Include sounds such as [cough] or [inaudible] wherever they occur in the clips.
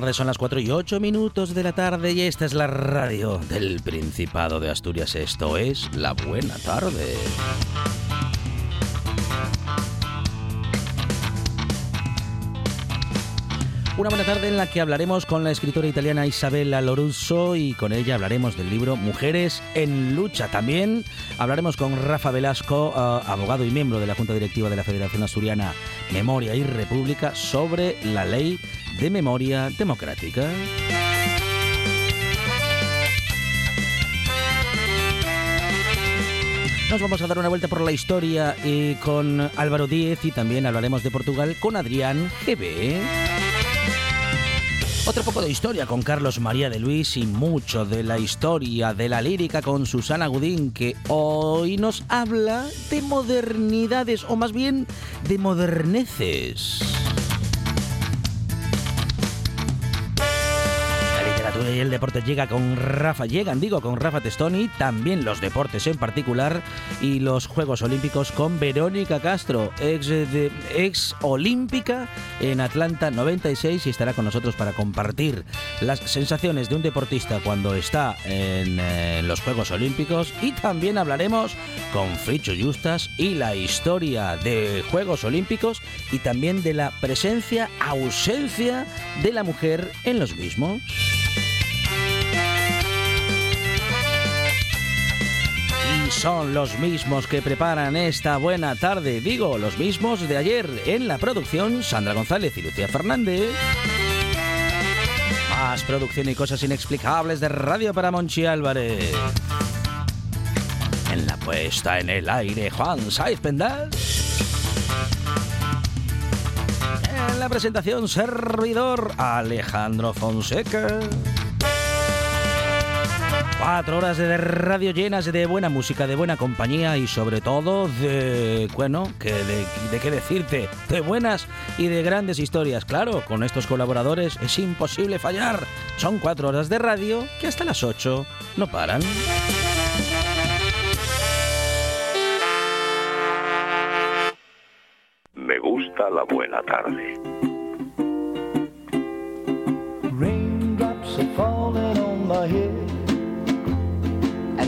Tardes, son las 4 y 8 minutos de la tarde y esta es la radio del Principado de Asturias. Esto es La Buena Tarde. Una buena tarde en la que hablaremos con la escritora italiana Isabella Lorusso y con ella hablaremos del libro Mujeres en Lucha. También hablaremos con Rafa Velasco, eh, abogado y miembro de la Junta Directiva de la Federación Asturiana Memoria y República, sobre la ley de memoria democrática. Nos vamos a dar una vuelta por la historia con Álvaro Díez y también hablaremos de Portugal con Adrián GB. Otro poco de historia con Carlos María de Luis y mucho de la historia de la lírica con Susana Gudín, que hoy nos habla de modernidades, o más bien de moderneces. El deporte llega con Rafa, llegan, digo, con Rafa Testoni, también los deportes en particular y los Juegos Olímpicos con Verónica Castro, ex, ex olímpica en Atlanta 96 y estará con nosotros para compartir las sensaciones de un deportista cuando está en, en los Juegos Olímpicos y también hablaremos con Fricho Justas y la historia de Juegos Olímpicos y también de la presencia, ausencia de la mujer en los mismos. Son los mismos que preparan esta buena tarde, digo, los mismos de ayer en la producción Sandra González y Lucía Fernández. Más producción y cosas inexplicables de Radio para Monchi Álvarez. En la puesta en el aire, Juan Saiz Pendal. En la presentación, servidor Alejandro Fonseca. Cuatro horas de radio llenas de buena música, de buena compañía y sobre todo de, bueno, que de, qué decirte, de buenas y de grandes historias. Claro, con estos colaboradores es imposible fallar. Son cuatro horas de radio que hasta las ocho no paran. Me gusta la buena tarde.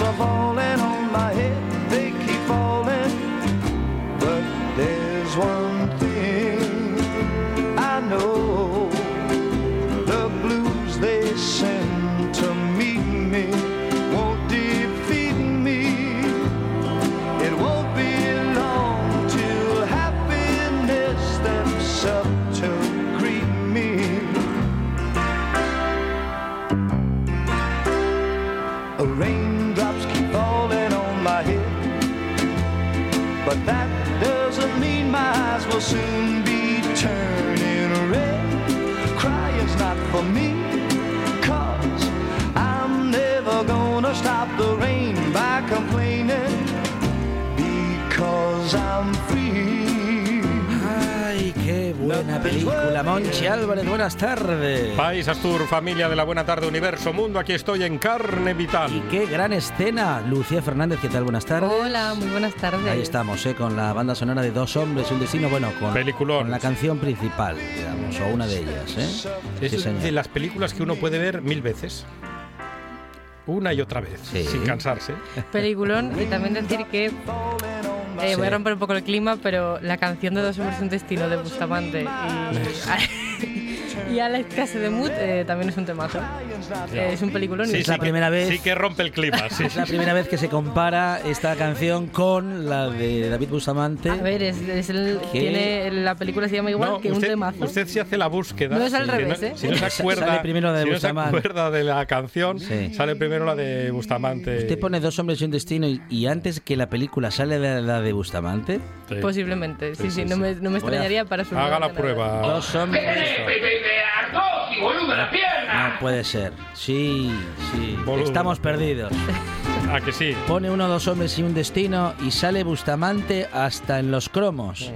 are falling on my head, soon buena película. Monchi Álvarez, buenas tardes. País Astur, familia de la Buena Tarde Universo Mundo, aquí estoy en carne vital. Y qué gran escena. Lucía Fernández, ¿qué tal? Buenas tardes. Hola, muy buenas tardes. Ahí estamos, ¿eh? con la banda sonora de Dos Hombres y un Destino. Bueno, con, la canción principal, digamos, o una de ellas. ¿eh? Es Sí, señor. de las películas que uno puede ver mil veces. Una y otra vez, Sí. sin cansarse. Peliculón y también decir que eh, voy a romper un poco el clima, pero la canción de Dos hombres un destino de Bustamante y, [laughs] [laughs] y Alex Casedemut eh, también es un temazo. Eh, es un peliculón Sí, Es la sí que- primera vez. Sí que rompe el clima, [laughs] sí. Es la primera vez que se compara esta canción con la de David Bustamante. A ver, es, es el- tiene, la película se llama igual No, que un temazo. usted sí hace la búsqueda. No es al revés, no- ¿eh? Si no se [laughs] acuerda, Sale primero la de si no se Bustamante. acuerda de la canción, Sí. sale primero la de Bustamante. Usted pone Dos Hombres y un Destino y, y antes que la película sale la, la de Bustamante. Sí. Posiblemente, sí, Sí, sí, sí, no. Me, no me extrañaría para su Haga la prueba. Dos Hombres. ¡Arcosi, boludo, la pierna! No puede ser. Sí, sí. Boludo. Estamos perdidos. Ah, que sí. Pone uno, dos hombres y un destino y sale Bustamante hasta en los cromos.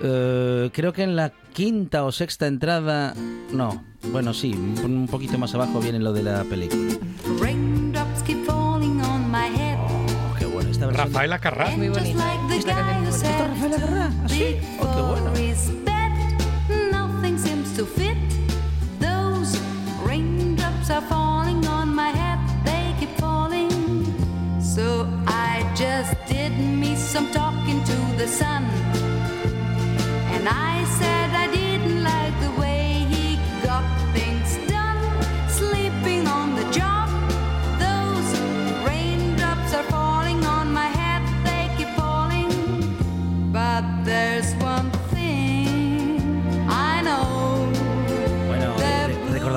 Eh, creo que en la quinta o sexta entrada. No. Bueno, sí, un poquito más abajo viene lo de la película. Oh, qué bueno. Esta versión. Rafaela Carrá. Muy bonita. guy es who muy bonita. said, Rafaela Carrá. ¿Ah, sí? Oh, qué bueno. Some talking to the sun.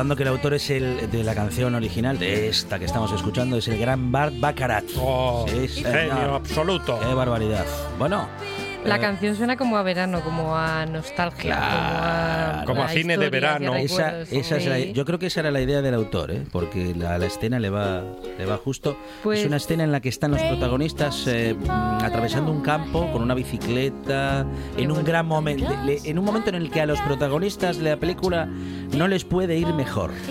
Recordando que el autor es el de la canción original de esta que estamos escuchando, es el gran Bart Baccarat. Oh, Sí, genio absoluto. Qué barbaridad. Bueno. La eh, canción suena como a verano, como a nostalgia, Claro. Como a cine de historias y a verano. Esa, esa es la- yo creo que esa era la idea del autor, ¿eh? porque la, la escena le va, le va justo. Pues- es una escena en la que están los protagonistas eh, atravesando un campo con una bicicleta, en un gran momento, en un momento en el que a los protagonistas de la película no les puede ir mejor. [laughs]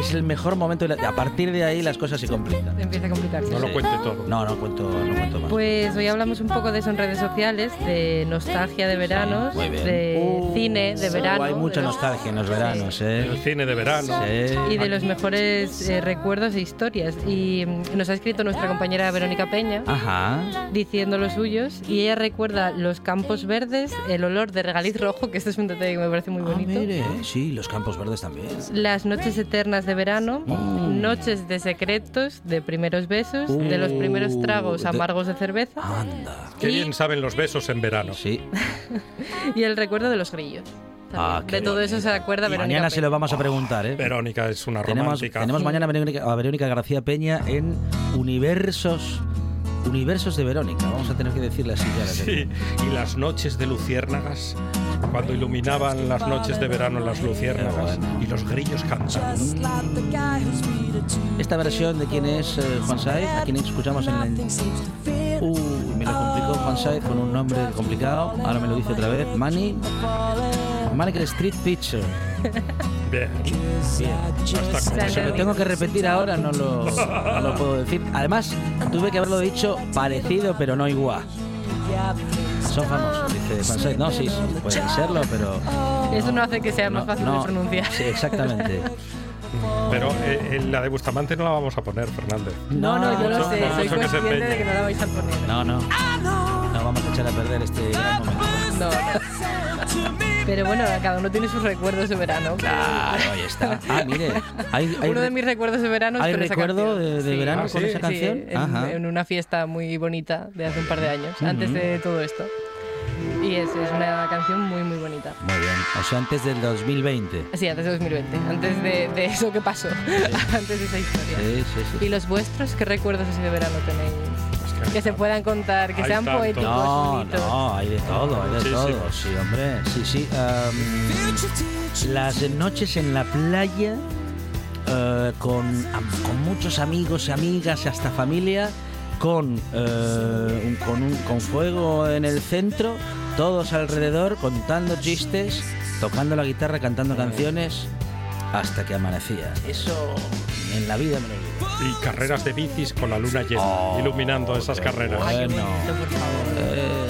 es el mejor momento. de la- a partir de ahí las cosas se complican. Empieza a complicarse. No lo cuente todo. No, no cuento, no cuento más. Pues hoy hablamos un poco de eso en redes sociales, de nostalgia de veranos, de Uh, cine de verano. hay mucha de nostalgia en los veranos, El ¿eh? cine de verano. Sí. Y de los mejores eh, recuerdos e historias. Y mm, nos ha escrito nuestra compañera Verónica Peña Ajá. diciendo los suyos. Y ella recuerda los campos verdes, el olor de regaliz rojo, que este es un detalle que me parece muy Ah, bonito. mire, sí, los campos verdes también. Las noches eternas de verano, Mm. noches de secretos, de primeros besos, de los primeros tragos Uh, de- amargos de cerveza Anda. Qué Y- bien saben los besos en verano. Sí. [laughs] y el recuerdo de los grillos. Ah, de todo bonito. eso se acuerda Y Verónica mañana se Peña. lo vamos a preguntar, ¿eh? Verónica es una tenemos, romántica. tenemos mañana a Verónica, a Verónica García Peña en Universos Universos de Verónica. Vamos a tener que decirle así ya. la Sí, y las noches de luciérnagas, cuando iluminaban las noches de verano las luciérnagas y los grillos cantan. Esta versión de quién es eh, Juan Saez, a quien escuchamos en la... Con un nombre complicado. Ahora me lo dice otra vez. Manny. Manical Street Picture. Bien. Eso. Si lo tengo que repetir ahora, no lo, no lo puedo decir. Además, tuve que haberlo dicho parecido, pero no igual. Son famosos, dice Saez. No, sí, sí, puede serlo, pero. Eso no hace que sea más fácil de pronunciar. Sí, exactamente. Pero eh, en la de Bustamante no la vamos a poner, Fernández. No, no, yo lo sé, por soy mucho que se consciente de que no la vais a poner. No, no. No vamos a echar a perder este gran momento. No. Pero bueno, cada uno tiene sus recuerdos de verano. Claro, ahí está. Ah, mire. Hay, [laughs] hay, Uno de mis recuerdos de verano es ¿hay con esa recuerdo canción. de, de Sí. verano Ah, con ¿sí? esa Sí, canción? en, Ajá. en una fiesta muy bonita de hace un par de años, antes de todo esto. Y es, es una canción muy, muy bonita. Muy bien. O sea, antes del 2020. Sí, antes de 2020, antes de, de eso que pasó, [laughs] antes de esa historia. Sí, sí, sí. ¿Y los vuestros qué recuerdos así de verano tenéis? Que se puedan contar, que Hay sean tanto. poéticos, No, bonitos. no, hay de todo, hay de Sí, todo. sí. Sí, hombre. Sí, sí. am, las noches en la playa eh, con, con muchos amigos, amigas, hasta familia, con, eh, un- con, un, con fuego en el centro, todos alrededor contando chistes tocando la guitarra, cantando canciones hasta que amanecía. Eso en la vida me lo. Y carreras de bicis con la luna llena, Oh, iluminando esas carreras. Bueno. bonito, por favor. Eh,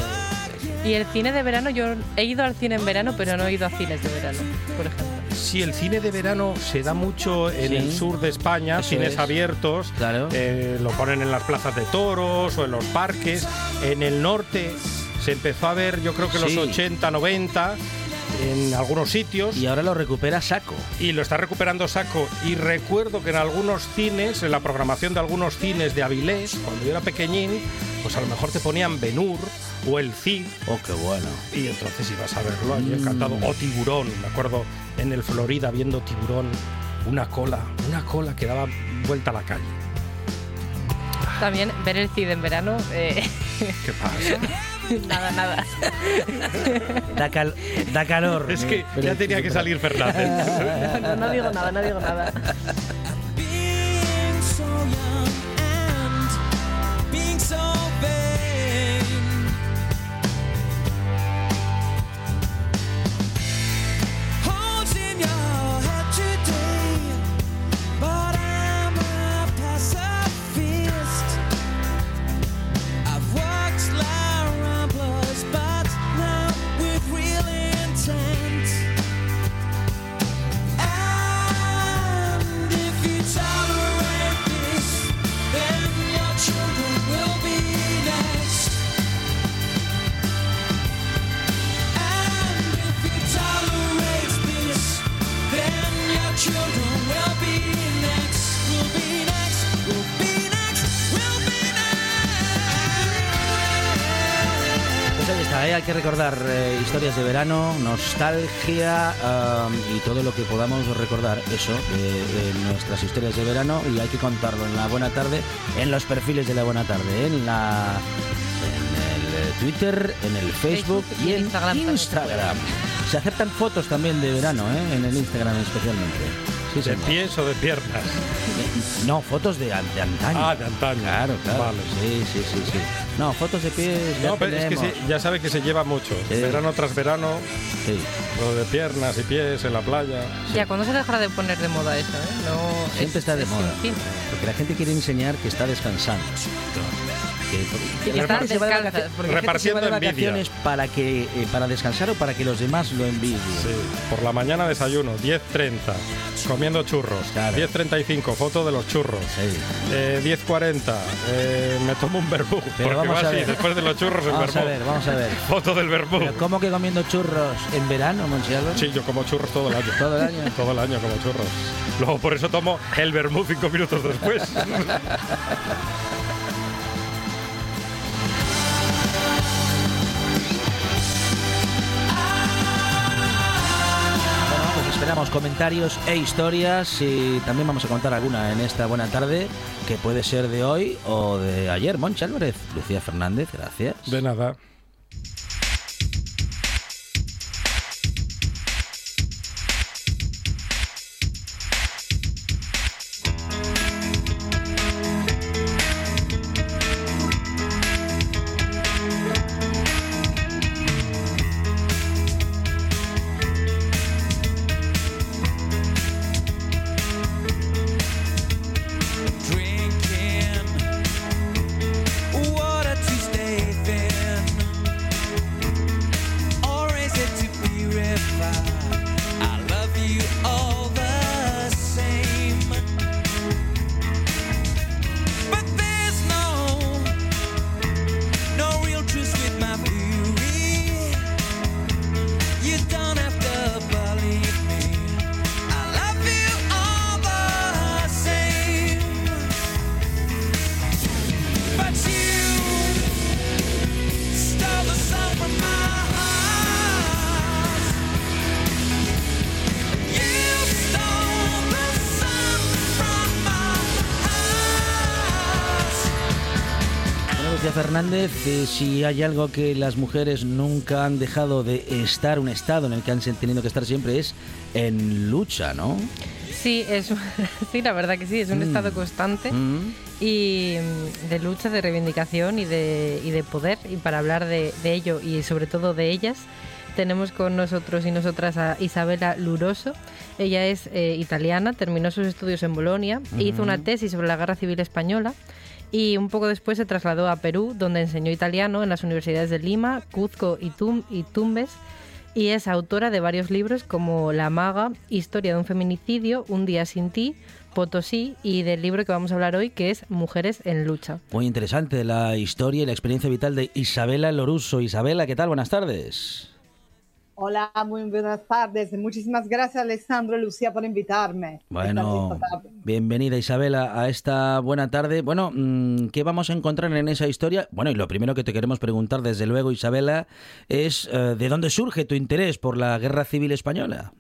Y el cine de verano, yo he ido al cine en verano, pero no he ido a cines de verano, por ejemplo. Sí, el cine de verano se da mucho en Sí. el sur de España, cines es. abiertos. Claro. eh, lo ponen en las plazas de toros o en los parques. En el norte se empezó a ver, yo creo que los Sí. 80, 90, en algunos sitios. y ahora lo recupera Saco. y lo está recuperando Saco. Y recuerdo que en algunos cines, en la programación de algunos cines de Avilés, cuando yo era pequeñín, pues a lo mejor te ponían Benur o El Cid. Oh, qué bueno. Y entonces ibas a verlo allí Mm. encantado. O Tiburón, me acuerdo en el Florida viendo Tiburón, una cola, una cola que daba vuelta a la calle. También ver el cine en verano, eh, ¿Qué pasa? [laughs] [laughs] nada, nada. Da, cal- da calor. es que ya tenía que salir Fernández. [laughs] No, no digo nada, no digo nada. Que recordar eh, historias de verano, nostalgia um, y todo lo que podamos recordar, eso, de, de nuestras historias de verano y hay que contarlo en la buena tarde, en los perfiles de la buena tarde, en la en el eh, Twitter, en el Facebook, Facebook y y en Instagram Instagram. Se aceptan fotos también de verano, ¿eh? en el Instagram especialmente. Sí, ¿De pies o de piernas? No, fotos de, de antaño. Ah, de antaño. Claro, claro. Vale. Sí, sí, sí, sí. No, fotos de pies. ya No, pero es que se- ya sabe que se lleva mucho. Sí. Verano tras verano, Sí. lo de piernas y pies en la playa. Ya, ¿cuándo se dejará de poner de moda eso? eh? No, Siempre es- está de es moda. Porque la gente quiere enseñar que está descansando. Que, Que la están gente se va de descansas. vacaciones- porque la gente se va de Repartiendo vacaciones para que eh, para descansar o para que los demás lo envidien. Sí, por la mañana desayuno, 10.30, comiendo churros. Claro. 10.35, foto de los churros. Sí. Eh, 10.40, eh, me tomo un verbú. Pero Porque vamos va a así, ver. después de los churros, el Vamos a ver, vamos a ver. Foto del verbú. Pero ¿Cómo que comiendo churros en verano, Monchialo? Sí, yo como churros todo el año. Todo el año. Todo el año como churros. Luego por eso tomo el vermú cinco minutos después. [laughs] Comentarios e historias y también vamos a contar alguna en esta buena tarde que puede ser de hoy o de ayer. Moncha Álvarez, Lucía Fernández, gracias. De nada. Fernández, eh, si hay algo que las mujeres nunca han dejado de estar, un estado en el que han tenido que estar siempre es en lucha, ¿no? Sí, es, [laughs] sí, la verdad que sí, es un Mm. estado constante Mm. y mm, de lucha, de reivindicación y de, y de poder. Y para hablar de, de ello y sobre todo de ellas, tenemos con nosotros y nosotras a Isabela Luroso. Ella es eh, italiana, terminó sus estudios en Bolonia e hizo una tesis sobre la Guerra Civil Española y un poco después se trasladó a Perú, donde enseñó italiano en las universidades de Lima, Cuzco y, Tum- y Tumbes y es autora de varios libros como La Maga, Historia de un feminicidio, Un día sin ti, Potosí y del libro que vamos a hablar hoy que es Mujeres en lucha. Muy interesante la historia y la experiencia vital de Isabela Loruso. Isabela, ¿qué tal? Buenas tardes. Hola, muy buenas tardes. Muchísimas gracias, Alessandro y Lucía, por invitarme. Bueno, bienvenida Isabela a esta buena tarde. Bueno, mm, ¿qué vamos a encontrar en esa historia? Bueno, y lo primero que te queremos preguntar, desde luego, Isabela, es eh, ¿de dónde surge tu interés por la Guerra Civil Española?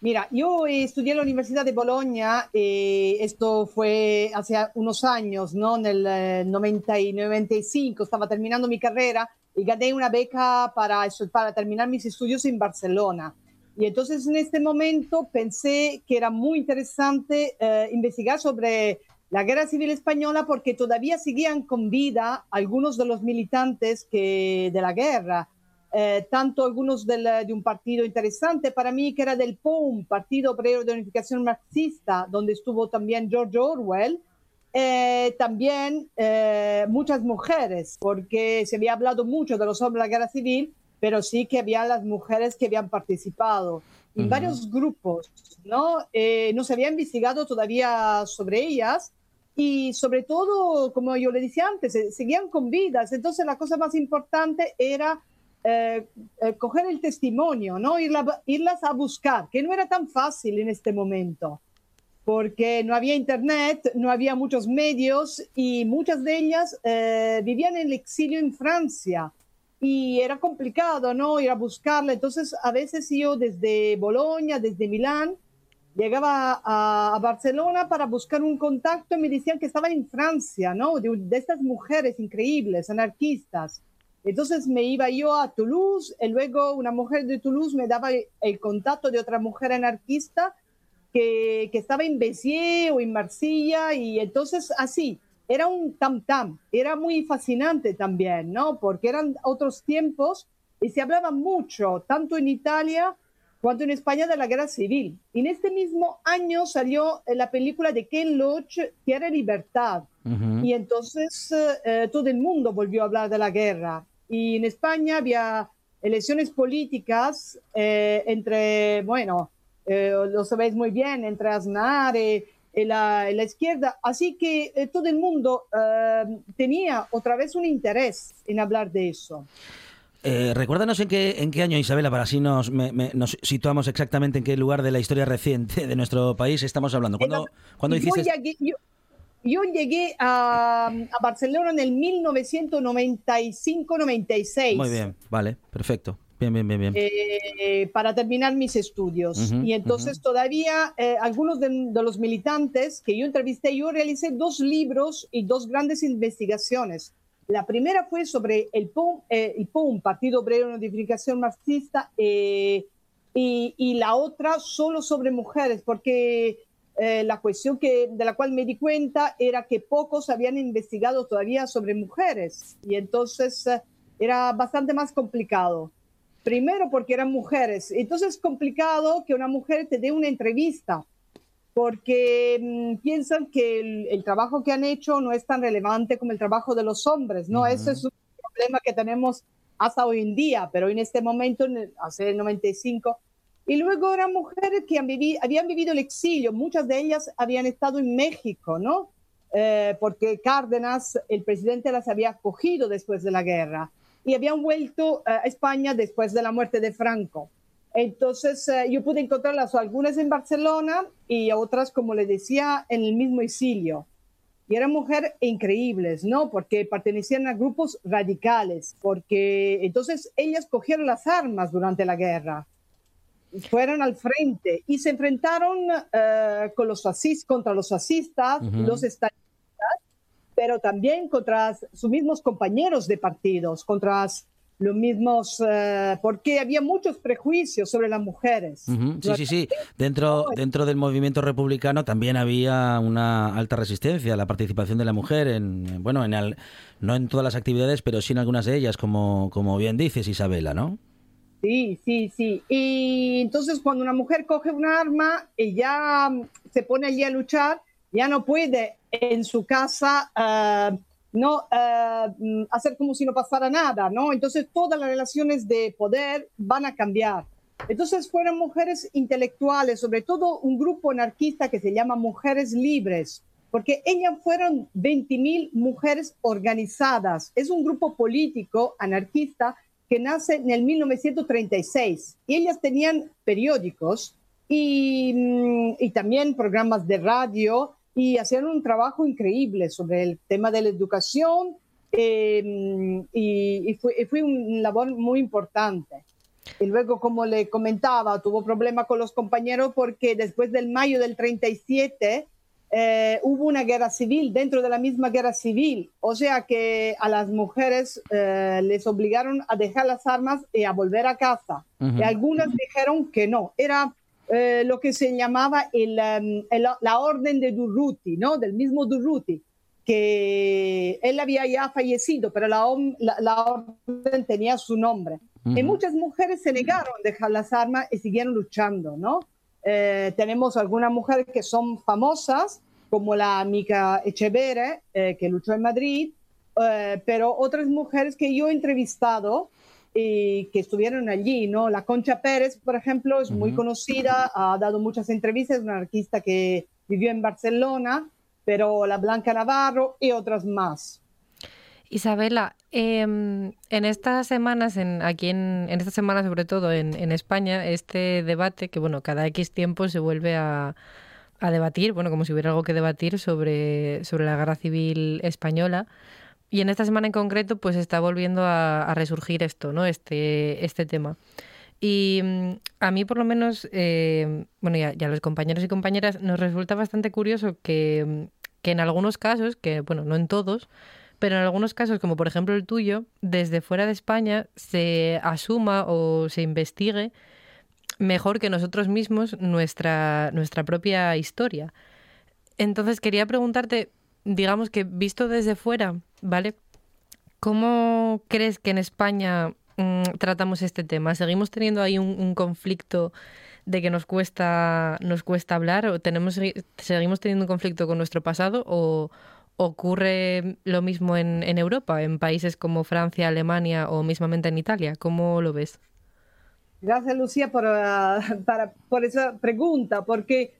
Mira, yo eh, estudié en la Universidad de Bolonia, eh, esto fue hace unos años, ¿no? En el eh, 90 y 95, estaba terminando mi carrera y gané una beca para, para terminar mis estudios en Barcelona. Y entonces en este momento pensé que era muy interesante eh, investigar sobre la guerra civil española porque todavía seguían con vida algunos de los militantes que, de la guerra. Eh, tanto algunos del- de un partido interesante para mí que era del POUM, Partido Obrero de Unificación Marxista, donde estuvo también George Orwell, eh, también eh, muchas mujeres, porque se había hablado mucho de los hombres de la guerra civil, pero sí que había las mujeres que habían participado. Y Ujú. varios grupos, ¿no? Eh, no se había investigado todavía sobre ellas y sobre todo, como yo le decía antes, se- seguían con vidas. Entonces la cosa más importante era eh, eh, coger el testimonio, ¿no? Irla- irlas a buscar, que no era tan fácil en este momento porque no había internet, no había muchos medios y muchas de ellas eh, vivían en el exilio en Francia y era complicado, ¿no? Ir a buscarla. Entonces, a veces yo desde Bolonia, desde Milán, llegaba a, a Barcelona para buscar un contacto y me decían que estaba en Francia, ¿no? De, de estas mujeres increíbles, anarquistas. Entonces me iba yo a Toulouse y luego una mujer de Toulouse me daba el contacto de otra mujer anarquista que, que estaba en Béziers o en Marsella y entonces así, era un tam tam, era muy fascinante también, ¿no? Porque eran otros tiempos y se hablaba mucho, tanto en Italia cuanto en España, de la guerra civil. Y en este mismo año salió eh, la película de Ken Loach, Quiere Libertad. Ujú. Y entonces eh, todo el mundo volvió a hablar de la guerra. Y en España había elecciones políticas eh, entre, bueno, eh, lo sabéis muy bien, entre Aznar y, y la, y la izquierda. Así que eh, todo el mundo eh, tenía otra vez un interés en hablar de eso. Eh, recuérdanos en qué, en qué año, Isabela, para así nos, me- me- nos situamos exactamente en qué lugar de la historia reciente de nuestro país estamos hablando. ¿Cuándo, ¿cuándo yo, hiciste? llegué, yo, yo llegué a, a Barcelona en el 1995-96. Muy bien, vale, perfecto. Bien, bien, bien, bien. eh, para terminar mis estudios. Y entonces todavía eh, algunos de, de los militantes que yo entrevisté, yo realicé dos libros y dos grandes investigaciones. La primera fue sobre el POUM, eh, el Partido Obrero de Unificación Marxista, y, y la otra solo sobre mujeres, porque la cuestión que, de la cual me di cuenta era que pocos habían investigado todavía sobre mujeres, y entonces era bastante más complicado. Primero porque eran mujeres. Entonces es complicado que una mujer te dé una entrevista porque mm, piensan que el, el trabajo que han hecho no es tan relevante como el trabajo de los hombres, ¿no? Eso es un problema que tenemos hasta hoy en día, pero en este momento, en el- hace el 95. Y luego eran mujeres que han vivi- habían vivido el exilio, muchas de ellas habían estado en México, ¿no? Eh, porque Cárdenas, el presidente, las había acogido después de la guerra y habían vuelto a España después de la muerte de Franco. Entonces eh, yo pude encontrarlas algunas en Barcelona y otras, como le decía, en el mismo exilio. Y eran mujeres increíbles, ¿no? Porque pertenecían a grupos radicales, porque entonces ellas cogieron las armas durante la guerra, fueron al frente y se enfrentaron eh, con los fascis- contra los fascistas, los estalinistas, pero también contra sus mismos compañeros de partidos, contra los mismos, eh, porque había muchos prejuicios sobre las mujeres. Ujú, Sí, sí, sí. Dentro, dentro del movimiento republicano también había una alta resistencia a la participación de la mujer en, bueno, en al- no en todas las actividades, pero sí en algunas de ellas, como, como bien dices, Isabela, ¿no? Sí, sí, sí. Y entonces cuando una mujer coge un arma y ya se pone allí a luchar, ya no puede en su casa ah, no mm, hacer como si no pasara nada, ¿no? Entonces todas las relaciones de poder van a cambiar. Entonces fueron mujeres intelectuales, sobre todo un grupo anarquista que se llama Mujeres Libres, porque ellas fueron 20.000 mujeres organizadas. Es un grupo político anarquista que nace en el 1936 y ellas tenían periódicos y, mm, y también programas de radio y hacían un trabajo increíble sobre el tema de la educación eh, y, y fue, y fue una labor muy importante. Y luego, como le comentaba, tuvo problemas con los compañeros porque después del mayo del 37 eh, hubo una guerra civil dentro de la misma guerra civil. O sea que a las mujeres eh, les obligaron a dejar las armas y a volver a casa. Ujú. Y algunas dijeron que no. Era eh, lo que se llamaba el, em, el- la orden de Durruti, ¿no? Del mismo Durruti, que él había ya fallecido, pero la, la- la orden tenía su nombre. Y muchas mujeres se negaron a dejar las armas y siguieron luchando, ¿no? Eh, tenemos algunas mujeres que son famosas, como la amiga Echevere, eh, que luchó en Madrid, eh, pero otras mujeres que yo he entrevistado y que estuvieron allí, ¿no? La Concha Pérez, por ejemplo, es muy Ujú. conocida, ha dado muchas entrevistas, es una artista que vivió en Barcelona, pero la Blanca Navarro y otras más. Isabela, em, en estas semanas, en, aquí en, en esta semana sobre todo en, en España, este debate, que bueno, cada X tiempo se vuelve a, a debatir, bueno, como si hubiera algo que debatir sobre, sobre la guerra civil española. Y en esta semana en concreto, pues está volviendo a, resurgir esto, ¿no? Este, este tema. Y mm, a mí, por lo menos, eh, bueno, ya, ya a los compañeros y compañeras, nos resulta bastante curioso que, mm, que en algunos casos, que bueno, no en todos, pero en algunos casos, como por ejemplo el tuyo, desde fuera de España se asuma o se investigue mejor que nosotros mismos nuestra, nuestra propia historia. Entonces quería preguntarte, digamos que visto desde fuera, ¿vale? ¿Cómo crees que en España mm, tratamos este tema? ¿Seguimos teniendo ahí un, conflicto de que nos cuesta, nos cuesta hablar? ¿O tenemos, seguimos teniendo un conflicto con nuestro pasado? ¿O ocurre lo mismo en, en Europa, en países como Francia, Alemania o mismamente en Italia? ¿Cómo lo ves? Gracias, Lucía, por, ah, por esa pregunta, porque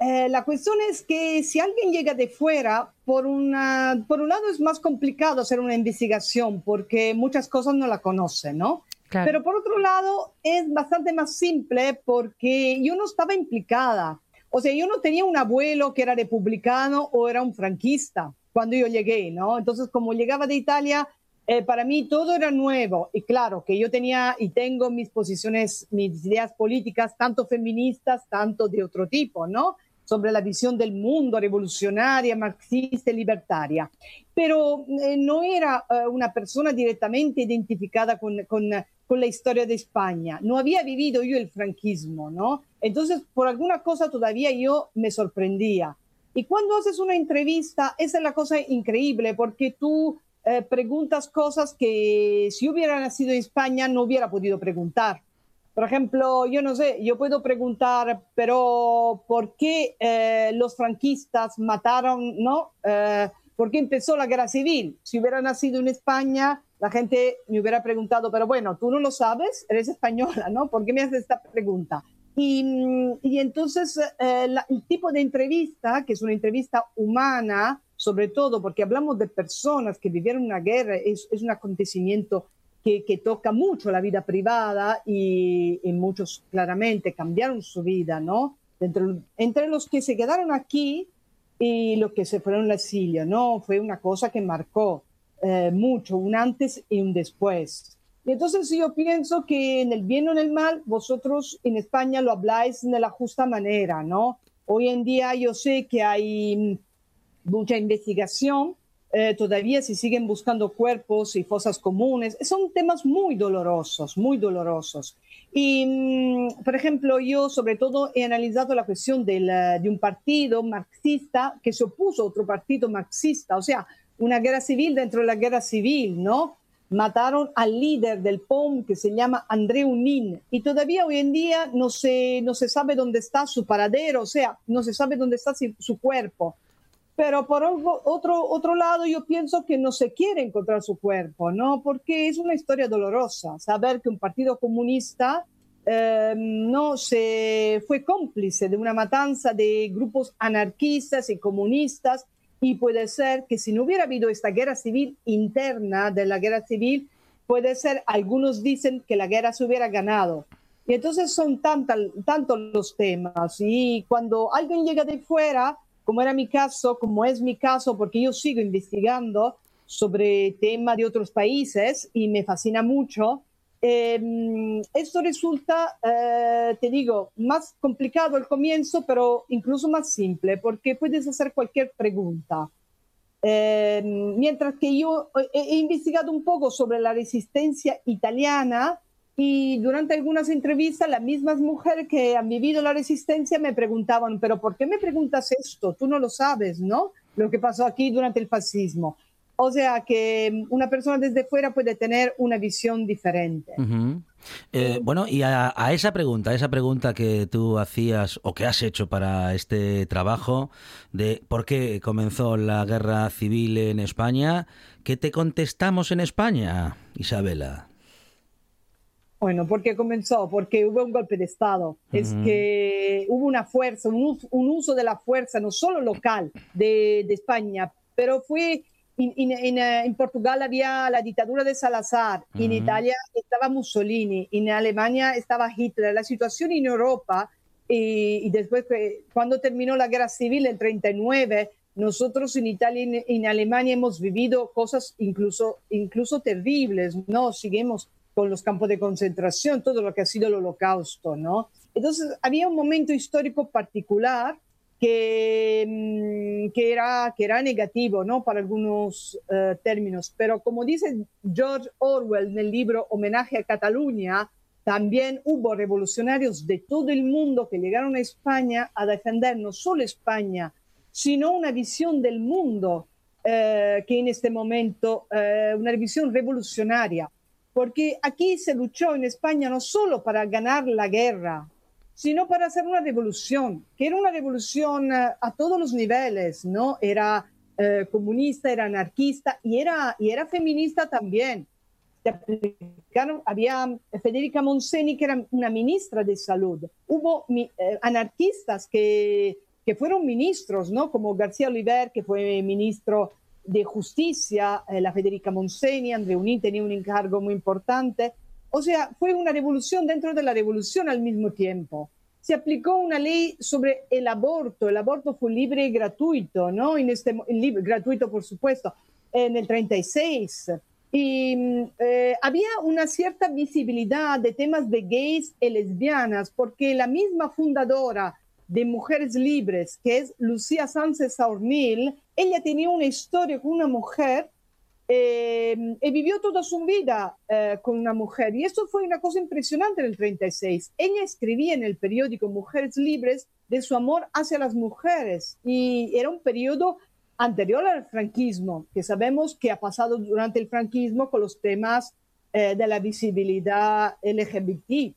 eh, la cuestión es que si alguien llega de fuera, por, una, por un lado es más complicado hacer una investigación, porque muchas cosas no la conocen, ¿no? Claro. Pero por otro lado, es bastante más simple porque yo no estaba implicada. O sea, yo no tenía un abuelo que era republicano o era un franquista cuando yo llegué, ¿no? Entonces, como llegaba de Italia, eh, para mí todo era nuevo. Y claro, que yo tenía y tengo mis posiciones, mis ideas políticas, tanto feministas, tanto de otro tipo, ¿no? Sobre la visión del mundo revolucionaria, marxista y libertaria. Pero eh, no era eh, una persona directamente identificada con, con, con la historia de España. No había vivido yo el franquismo, ¿no? Entonces, por alguna cosa todavía yo me sorprendía. Y cuando haces una entrevista, esa es la cosa increíble, porque tú eh, preguntas cosas que si hubiera nacido en España no hubiera podido preguntar. Por ejemplo, yo no sé, yo puedo preguntar, pero ¿por qué eh, los franquistas mataron, no? Eh, ¿Por qué empezó la guerra civil? Si hubiera nacido en España, la gente me hubiera preguntado, pero bueno, tú no lo sabes, eres española, ¿no? ¿Por qué me haces esta pregunta? Y, y entonces eh, la- el tipo de entrevista, que es una entrevista humana, sobre todo porque hablamos de personas que vivieron una guerra, es, es un acontecimiento que, que toca mucho la vida privada y, y muchos claramente cambiaron su vida, ¿no? Entre, entre los que se quedaron aquí y los que se fueron al exilio, ¿no? Fue una cosa que marcó eh, mucho, un antes y un después. Y entonces yo pienso que en el bien o en el mal, vosotros en España lo habláis de la justa manera, ¿no? Hoy en día yo sé que hay mucha investigación, eh, todavía se siguen buscando cuerpos y fosas comunes. Son temas muy dolorosos, muy dolorosos. Y, mm, por ejemplo, yo sobre todo he analizado la cuestión eh, de un partido marxista que se opuso a otro partido marxista, o sea, una guerra civil dentro de la guerra civil, ¿no? mataron al líder del POM que se llama André Unín y todavía hoy en día no se, no se sabe dónde está su paradero, o sea, no se sabe dónde está su cuerpo. Pero por otro, otro lado, yo pienso que no se quiere encontrar su cuerpo, ¿no? Porque es una historia dolorosa saber que un partido comunista eh, no se fue cómplice de una matanza de grupos anarquistas y comunistas y puede ser que si no hubiera habido esta guerra civil interna de la guerra civil, puede ser, algunos dicen que la guerra se hubiera ganado. Y entonces son tantos los temas. Y cuando alguien llega de fuera, como era mi caso, como es mi caso, porque yo sigo investigando sobre temas de otros países y me fascina mucho, eh, esto resulta, eh, te digo, más complicado al comienzo, pero incluso más simple, porque puedes hacer cualquier pregunta. Eh, mientras que yo he, investigado un poco sobre la resistencia italiana y durante algunas entrevistas las mismas mujeres que han vivido la resistencia me preguntaban, pero ¿por qué me preguntas esto? Tú no lo sabes, ¿no? Lo que pasó aquí durante el fascismo. O sea que una persona desde fuera puede tener una visión diferente. Eh, bueno, y a, a esa pregunta, a esa pregunta que tú hacías o que has hecho para este trabajo de por qué comenzó la guerra civil en España, ¿qué te contestamos en España, Isabela? Bueno, ¿por qué comenzó? Porque hubo un golpe de Estado. Es que hubo una fuerza, un uso, un uso de la fuerza, no solo local de, de España, pero fue. En, en- en, eh, en Portugal había la dictadura de Salazar, en Ujú. Italia estaba Mussolini, en Alemania estaba Hitler. La situación en Europa, y, y después, cuando terminó la guerra civil en 39, nosotros en Italia y en, en Alemania hemos vivido cosas incluso, incluso terribles, ¿no? Seguimos con los campos de concentración, todo lo que ha sido el holocausto, ¿no? Entonces, había un momento histórico particular que, mm, que, era, que era negativo, ¿no? Para algunos eh, términos, pero como dice George Orwell en el libro Homenaje a Cataluña, también hubo revolucionarios de todo el mundo que llegaron a España a defender no solo España, sino una visión del mundo eh, que en este momento, eh, una visión revolucionaria, porque aquí se luchó en España no solo para ganar la guerra, sino para hacer una revolución, que era una revolución eh, a todos los niveles, ¿no? Era eh, comunista, era anarquista y era, y era feminista también. Había Federica Monseni, que era una ministra de salud. Hubo eh, anarquistas que, que fueron ministros, ¿no? Como García Oliver, que fue ministro de Justicia, eh, la Federica Monseni, André Unín tenía un encargo muy importante. O sea, fue una revolución dentro de la revolución al mismo tiempo. Se aplicó una ley sobre el aborto. El aborto fue libre y gratuito, ¿no? En este, libre, gratuito, por supuesto, en el 36. Y mm, eh, había una cierta visibilidad de temas de gays y lesbianas, porque la misma fundadora de Mujeres Libres, que es Lucía Sánchez Saurnil, ella tenía una historia con una mujer eh, y vivió toda su vida eh, con una mujer. Y esto fue una cosa impresionante en el 36. Ella escribía en el periódico Mujeres Libres de su amor hacia las mujeres. Y era un periodo anterior al franquismo, que sabemos que ha pasado durante el franquismo con los temas eh, de la visibilidad LGBT.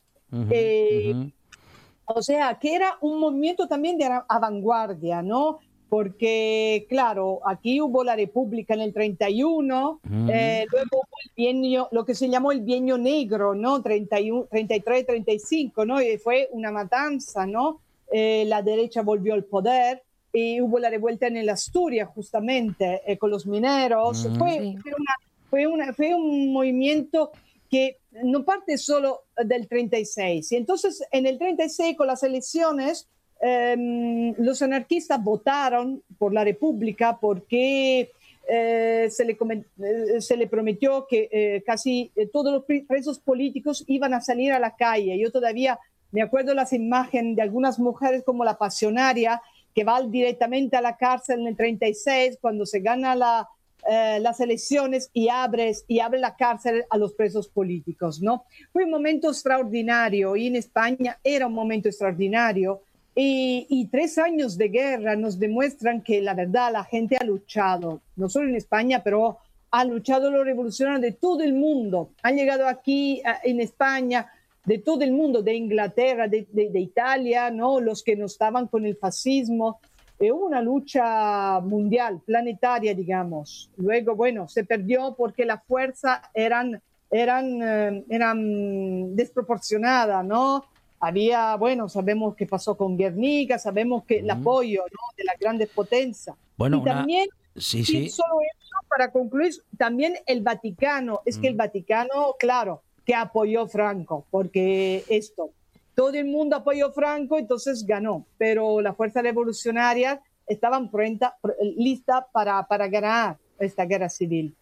O sea, que era un movimiento también de vanguardia, ¿no? Porque, claro, aquí hubo la República en el 31, Ujú. eh, luego hubo el bienio, lo que se llamó el bienio negro, ¿no? 31, 33, 35, ¿no? Y fue una matanza, ¿no? Eh, la derecha volvió al poder y hubo la revuelta en el Asturias, justamente, eh, con los mineros. Ujú. Fue, Sí. fue una- fue, una- fue un movimiento que no parte solo del 36. Y entonces, en el 36, con las elecciones, em, los anarquistas votaron por la República porque eh, se, le, eh, se le prometió que eh, casi todos los pre- presos políticos iban a salir a la calle. Yo todavía me acuerdo las imágenes de algunas mujeres como la pasionaria que va directamente a la cárcel en el 36 cuando se gana la, eh, las elecciones y abres y abre la cárcel a los presos políticos, ¿no? Fue un momento extraordinario y en España era un momento extraordinario y, y tres años de guerra nos demuestran que la verdad la gente ha luchado, no solo en España, pero han luchado los revolucionarios de todo el mundo. Han llegado aquí a- en España de todo el mundo, de Inglaterra, de, de- de Italia, ¿no? los que no estaban con el fascismo. Eh, hubo una lucha mundial, planetaria, digamos. Luego, bueno, se perdió porque la fuerza eran, eran, eh, eran desproporcionada, ¿no? Había, bueno, sabemos qué pasó con Guernica, sabemos que el apoyo ¿no? de las grandes potencias. Bueno, y una- también Sí, sí. solo eso, para concluir, también el Vaticano. Es que Mm. el Vaticano, claro, que apoyó Franco, porque esto, todo el mundo apoyó Franco, entonces ganó, pero las fuerzas revolucionarias estaban pronta, pr- listas para, para ganar esta guerra civil.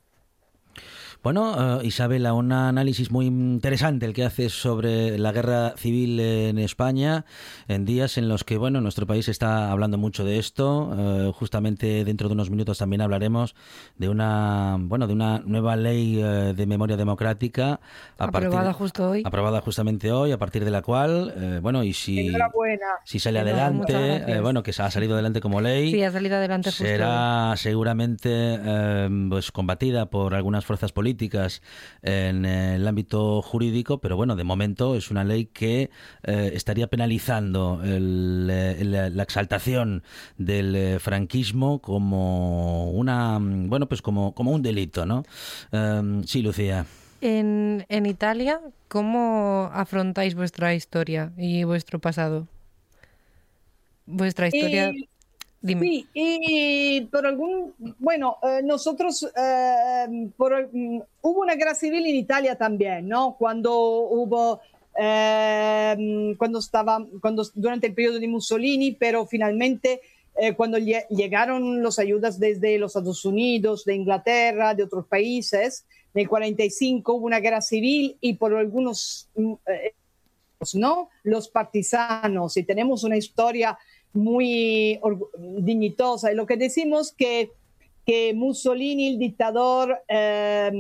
Bueno, eh, Isabela, un análisis muy interesante el que haces sobre la guerra civil en España, en días en los que, bueno, nuestro país está hablando mucho de esto. Eh, justamente dentro de unos minutos también hablaremos de una, bueno, de una nueva ley eh, de memoria democrática a partir- Aprobada justo hoy. aprobada justamente hoy, a partir de la cual, bueno, y si sale Enhorabuena, adelante, eh, bueno, que se ha salido adelante como ley. Sí, ha salido adelante justo hoy. Será seguramente eh, pues combatida por algunas fuerzas políticas en el ámbito jurídico, pero bueno, de momento es una ley que eh, estaría penalizando el, eh, la, exaltación del eh, franquismo como una, mm, bueno, pues como, como un delito, ¿no? Eh, sí, Lucía. En, en Italia, ¿cómo afrontáis vuestra historia y vuestro pasado? Vuestra historia... Dime. Sí, y por algún, bueno, eh, nosotros, eh, por, mm, hubo una guerra civil en Italia también, ¿no? Cuando hubo, eh, cuando estaba, cuando, durante el periodo de Mussolini, pero finalmente eh, cuando lle- llegaron las ayudas desde los Estados Unidos, de Inglaterra, de otros países, en el 45 hubo una guerra civil y por algunos, mm, eh, ¿no? Los partisanos, y tenemos una historia muy dignitosa. Y lo que decimos que, que Mussolini, el dictador, eh,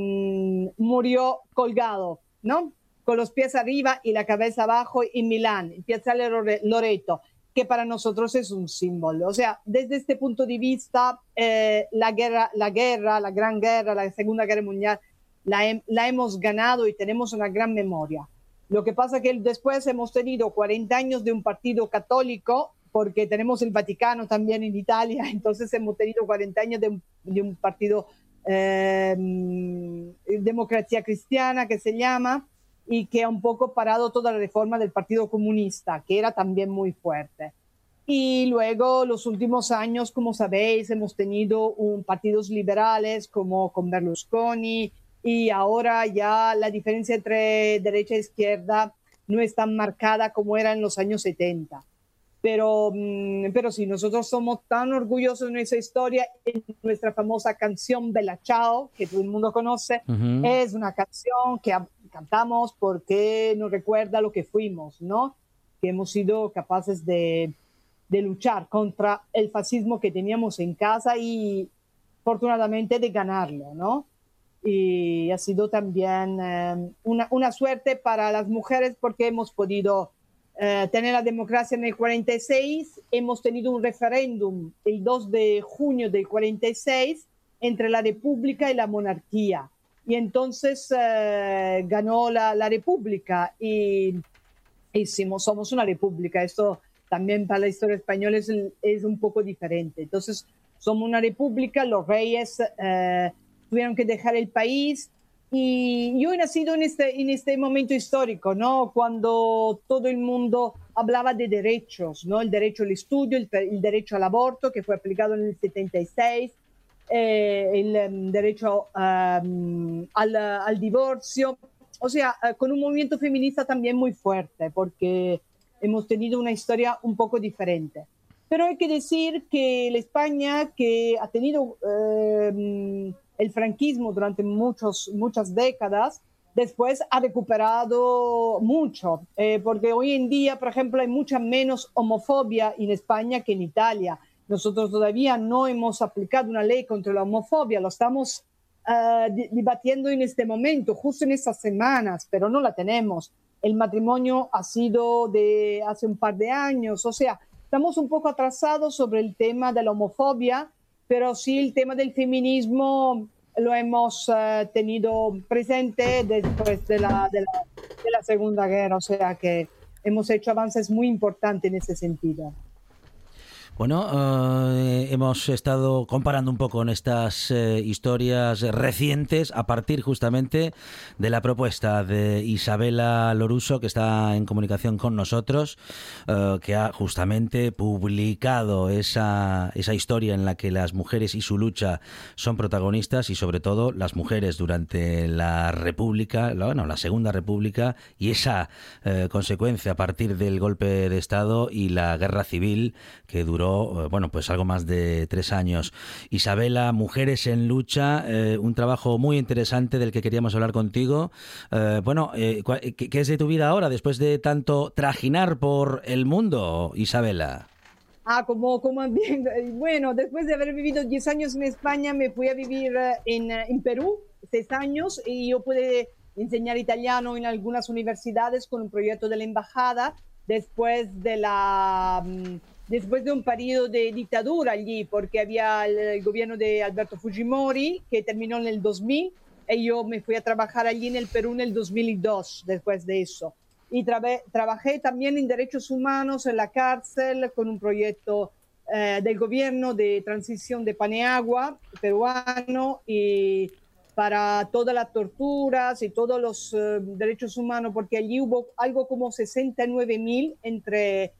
murió colgado, ¿no? Con los pies arriba y la cabeza abajo en Milán, en Piazzale Lore- Loreto, que para nosotros es un símbolo. O sea, desde este punto de vista, eh, la, guerra, la guerra, la gran guerra, la Segunda Guerra Mundial, la, la hemos ganado y tenemos una gran memoria. Lo que pasa que después hemos tenido 40 años de un partido católico, porque tenemos el Vaticano también en Italia, [laughs] entonces hemos tenido 40 años de de un partido eh, democracia cristiana que se llama y que ha un poco parado toda la reforma del Partido Comunista, que era también muy fuerte. Y luego, los últimos años, como sabéis, hemos tenido un, partidos liberales como con Berlusconi y ahora ya la diferencia entre derecha e izquierda no es tan marcada como era en los años 70. Pero, mm, pero sí, nosotros somos tan orgullosos de nuestra historia. En nuestra famosa canción Bella Ciao, que todo el mundo conoce, Ujú. es una canción que cantamos porque nos recuerda lo que fuimos, ¿no? Que hemos sido capaces de, de luchar contra el fascismo que teníamos en casa y afortunadamente de ganarlo, ¿no? Y ha sido también eh, una, una suerte para las mujeres porque hemos podido eh, tener la democracia en el 46, hemos tenido un referéndum el 2 de junio del 46 entre la república y la monarquía. Y entonces eh, ganó la, la república y hicimos, somos una república. Esto también para la historia española es, es un poco diferente. Entonces, somos una república, los reyes eh, tuvieron que dejar el país y yo he nacido en este, en este momento histórico, ¿no? Cuando todo el mundo hablaba de derechos, ¿no? El derecho al estudio, el, el derecho al aborto, que fue aplicado en el 76, eh, el em, derecho um, al, al, divorcio, o sea, eh, con un movimiento feminista también muy fuerte, porque hemos tenido una historia un poco diferente. Pero hay que decir que la España, que ha tenido eh, el franquismo durante muchos, muchas décadas, después ha recuperado mucho, eh, porque hoy en día, por ejemplo, hay mucha menos homofobia en España que en Italia. Nosotros todavía no hemos aplicado una ley contra la homofobia, lo estamos uh, debatiendo en este momento, justo en estas semanas, pero no la tenemos. El matrimonio ha sido de hace un par de años, o sea, estamos un poco atrasados sobre el tema de la homofobia, pero sí el tema del feminismo lo hemos eh, tenido presente después de la, de, la, de la Segunda Guerra, o sea que hemos hecho avances muy importantes en ese sentido. Bueno, eh, hemos estado comparando un poco en estas eh, historias recientes a partir justamente de la propuesta de Isabela Loruso, que está en comunicación con nosotros, eh, que ha justamente publicado esa, esa historia en la que las mujeres y su lucha son protagonistas y sobre todo las mujeres durante la República, la- bueno, la Segunda República y esa consecuencia a partir del golpe de Estado y la guerra civil que duró, eh, bueno, pues algo más de tres años. Isabela, Mujeres en Lucha, eh, un trabajo muy interesante del que queríamos hablar contigo. Eh, bueno, ¿qué, es de tu vida ahora después de tanto trajinar por el mundo, Isabela? Ah, como, como [laughs] bueno, después de haber vivido 10 años en España, me fui a vivir en, en Perú, 6 años, y yo pude enseñar italiano en algunas universidades con un proyecto de la embajada después de la mm, después de un periodo de dictadura allí, porque había el, el gobierno de Alberto Fujimori que terminó en el 2000 y yo me fui a trabajar allí en el Perú en el 2002 después de eso. Y trabé- trabajé también en derechos humanos en la cárcel con un proyecto eh, del gobierno de transición de Paneagua peruano y para todas las torturas y todos los eh, derechos humanos, porque allí hubo algo como 69 mil entre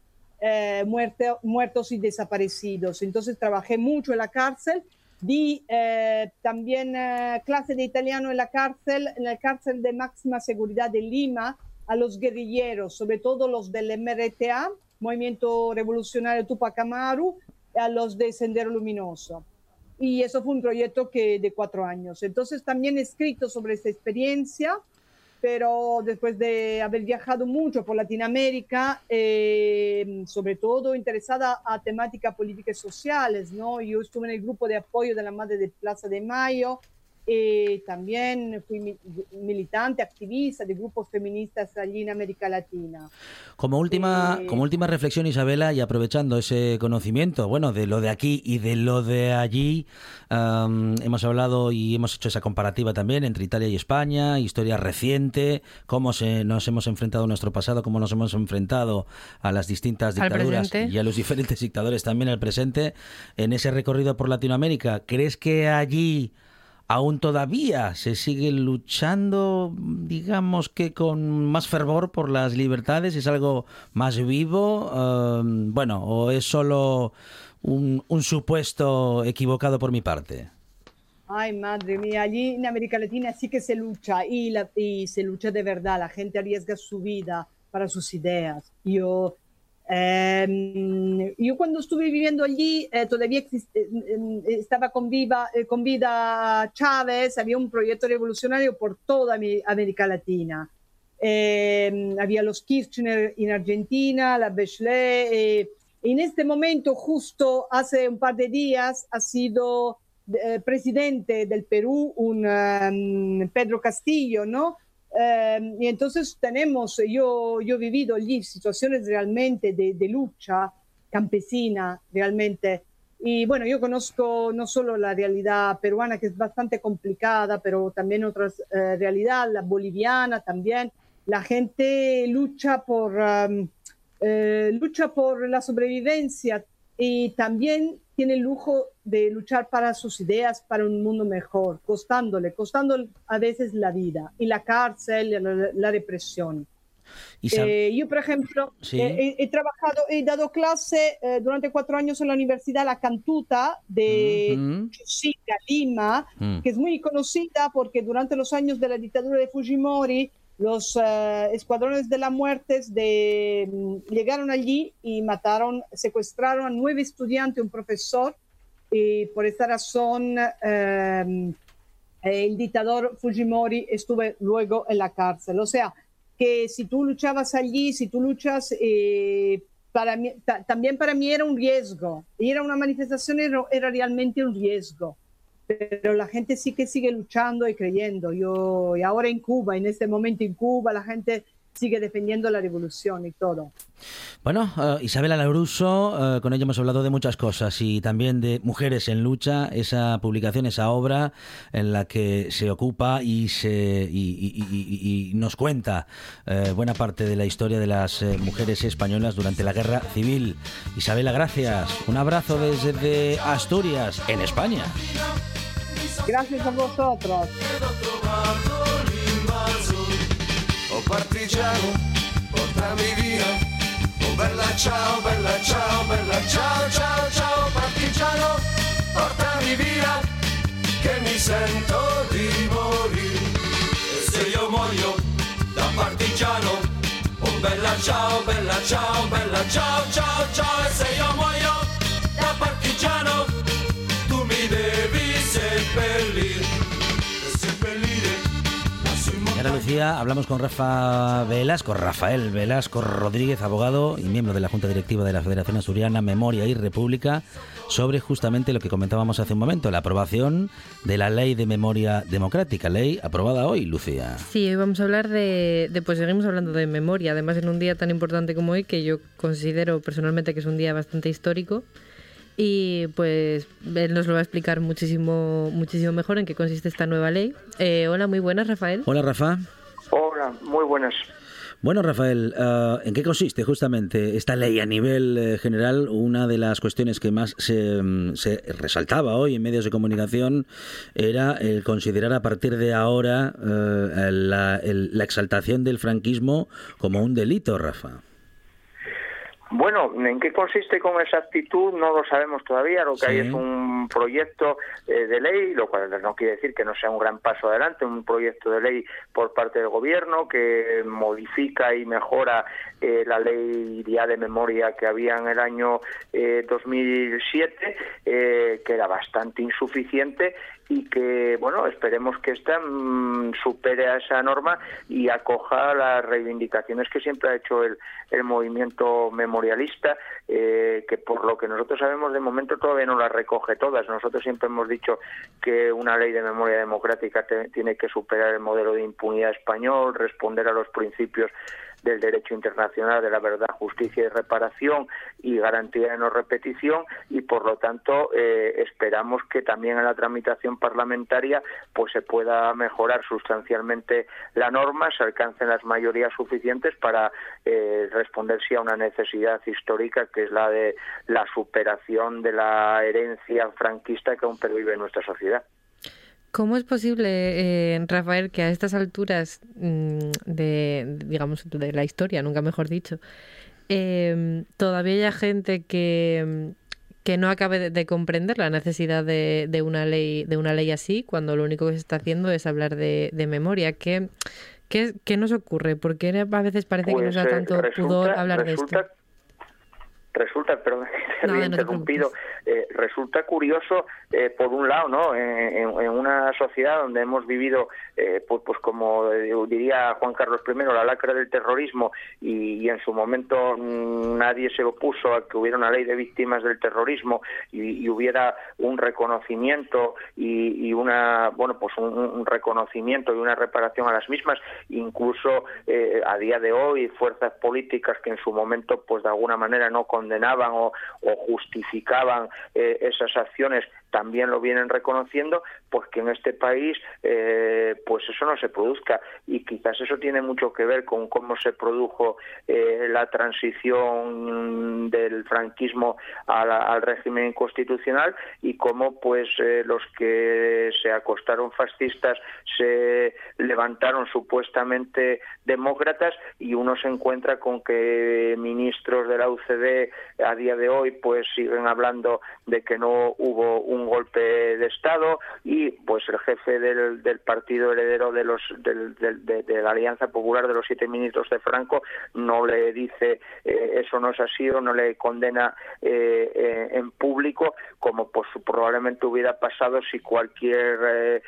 eh, muerte- muertos y desaparecidos. Entonces trabajé mucho en la cárcel, di eh, también eh, clase de italiano en la cárcel, en la cárcel de máxima seguridad de Lima, a los guerrilleros, sobre todo los del MRTA, Movimiento Revolucionario Tupac Amaru, a los de Sendero Luminoso. Y eso fue un proyecto que de cuatro años. Entonces también he escrito sobre esta experiencia, pero después de haber viajado mucho por Latinoamérica, eh, sobre todo interesada a temáticas políticas sociales, ¿no? Yo estuve en el grupo de apoyo de la Madre de Plaza de Mayo, eh, también fui mi- militante, activista de grupos feministas allí en América Latina. Como última, Eh, como última reflexión, Isabela, y aprovechando ese conocimiento, bueno, de lo de aquí y de lo de allí, hemos hablado y hemos hecho esa comparativa también entre Italia y España, historia reciente, cómo se, nos hemos enfrentado a nuestro pasado, cómo nos hemos enfrentado a las distintas dictaduras y a los diferentes dictadores también al presente. En ese recorrido por Latinoamérica, ¿crees que allí aún todavía se sigue luchando, digamos que con más fervor por las libertades? ¿Es algo más vivo? Um, bueno, ¿o es solo un, un supuesto equivocado por mi parte? Ay, madre mía, allí en América Latina sí que se lucha y, la- y se lucha de verdad. La gente arriesga su vida para sus ideas. Yo, eh, yo cuando estuve viviendo allí eh, todavía eh, eh, estaba con, viva, eh, con vida Chávez, había un proyecto revolucionario por toda mi- América Latina. Eh, había los Kirchner en Argentina, la Bachelet. en este momento, justo hace un par de días, ha sido presidente del Perú, un um, Pedro Castillo, ¿no? Eh, y entonces tenemos, yo, yo he vivido allí situaciones realmente de, de lucha campesina, realmente. Y bueno, yo conozco no solo la realidad peruana, que es bastante complicada, pero también otras eh, realidades, la boliviana también. La gente lucha por, um, eh, lucha por la sobrevivencia y también tiene el lujo de luchar para sus ideas, para un mundo mejor, costándole, costando a veces la vida y la cárcel, la, la represión. Eh, yo, por ejemplo, Sí. eh, he, he trabajado, he dado clase eh, durante cuatro años en la Universidad La Cantuta de Ujú. Chosica, Lima, Mm. que es muy conocida porque durante los años de la dictadura de Fujimori, los eh, escuadrones de la muerte mm, llegaron allí y mataron, secuestraron a nueve estudiantes, un profesor, y por esta razón eh, el dictador Fujimori estuvo luego en la cárcel. O sea, que si tú luchabas allí, si tú luchas, eh, para mí, ta- también para mí era un riesgo. Ir a una manifestación era, era realmente un riesgo. Pero la gente sí que sigue luchando y creyendo. Yo, y ahora en Cuba, en este momento en Cuba, la gente sigue defendiendo la revolución y todo. Bueno, eh, Isabela Lauruso, eh, con ella hemos hablado de muchas cosas y también de Mujeres en Lucha, esa publicación, esa obra en la que se ocupa y, se, y, y- y- y nos cuenta eh, buena parte de la historia de las mujeres españolas durante la Guerra Civil. Isabela, gracias. Un abrazo desde Asturias, en España. Gracias a vosotros. Oh partigiano, portami via. Oh bella ciao, bella ciao, bella ciao, ciao, ciao partigiano, portami via, che mi sento di morire. E se io muoio da partigiano, oh bella ciao, bella ciao, bella ciao, ciao, ciao, e se io muoio ahora, Lucía, hablamos con Rafa Velasco, Rafael Velasco Rodríguez, abogado y miembro de la Junta Directiva de la Federación Asturiana Memoria y República, sobre justamente lo que comentábamos hace un momento, la aprobación de la Ley de Memoria Democrática, ley aprobada hoy, Lucía. Sí, hoy vamos a hablar de, de, pues seguimos hablando de memoria, además en un día tan importante como hoy, que yo considero personalmente que es un día bastante histórico. Y pues él nos lo va a explicar muchísimo, muchísimo mejor en qué consiste esta nueva ley. Eh, hola, muy buenas, Rafael. Hola, Rafa. Hola, muy buenas. Bueno, Rafael, eh, ¿en qué consiste justamente esta ley a nivel eh, general? Una de las cuestiones que más se, mm, se resaltaba hoy en medios de comunicación era el considerar a partir de ahora la, el- la exaltación del franquismo como un delito, Rafa. Bueno, ¿en qué consiste con exactitud? No lo sabemos todavía. Lo que hay es un proyecto eh, de ley, lo cual no quiere decir que no sea un gran paso adelante, un proyecto de ley por parte del gobierno que modifica y mejora eh, la ley ya de memoria que había en el año eh, 2007, eh, que era bastante insuficiente y que, bueno, esperemos que esta mm, supere a esa norma y acoja las reivindicaciones que siempre ha hecho el, el movimiento memorialista, eh, que por lo que nosotros sabemos de momento todavía no las recoge todas. Nosotros siempre hemos dicho que una ley de memoria democrática tiene que superar el modelo de impunidad español, responder a los principios del derecho internacional de la verdad, justicia y reparación y garantía de no repetición y por lo tanto eh, esperamos que también en la tramitación parlamentaria pues se pueda mejorar sustancialmente la norma, se alcancen las mayorías suficientes para eh, responder sí a una necesidad histórica que es la de la superación de la herencia franquista que aún pervive en nuestra sociedad. ¿Cómo es posible, eh, Rafael, que a estas alturas mm, de, digamos, de la historia, nunca mejor dicho, eh, todavía haya gente que, mm, que no acabe de, de comprender la necesidad de, de una ley, de una ley así, cuando lo único que se está haciendo es hablar de, de memoria? ¿Qué, qué, qué nos ocurre? ¿Por qué a veces parece que nos da Pues, eh, tanto pudor hablar de esto? Resulta, perdón, [laughs] no te interrumpido, eh, resulta curioso, eh, por un lado, ¿no? En, una sociedad donde hemos vivido, eh, pues, pues como diría Juan Carlos I, la lacra del terrorismo, y, en su momento mm, nadie se opuso a que hubiera una ley de víctimas del terrorismo y, hubiera un reconocimiento y, una, bueno, pues un, reconocimiento y una reparación a las mismas, incluso a día de hoy fuerzas políticas que en su momento, pues de alguna manera no condenaban o justificaban eh, esas acciones también lo vienen reconociendo, pues que en este país eh, pues eso no se produzca. Y quizás eso tiene mucho que ver con cómo se produjo eh, la transición del franquismo al régimen constitucional y cómo pues los que se acostaron fascistas se levantaron supuestamente demócratas y uno se encuentra con que ministros UCD a día de hoy pues siguen hablando de que no hubo un golpe de estado y pues el jefe del, partido heredero de los de, la Alianza Popular de los siete ministros de Franco no le dice eh, eso no es así o no le condena eh, eh, en público como pues probablemente hubiera pasado si cualquier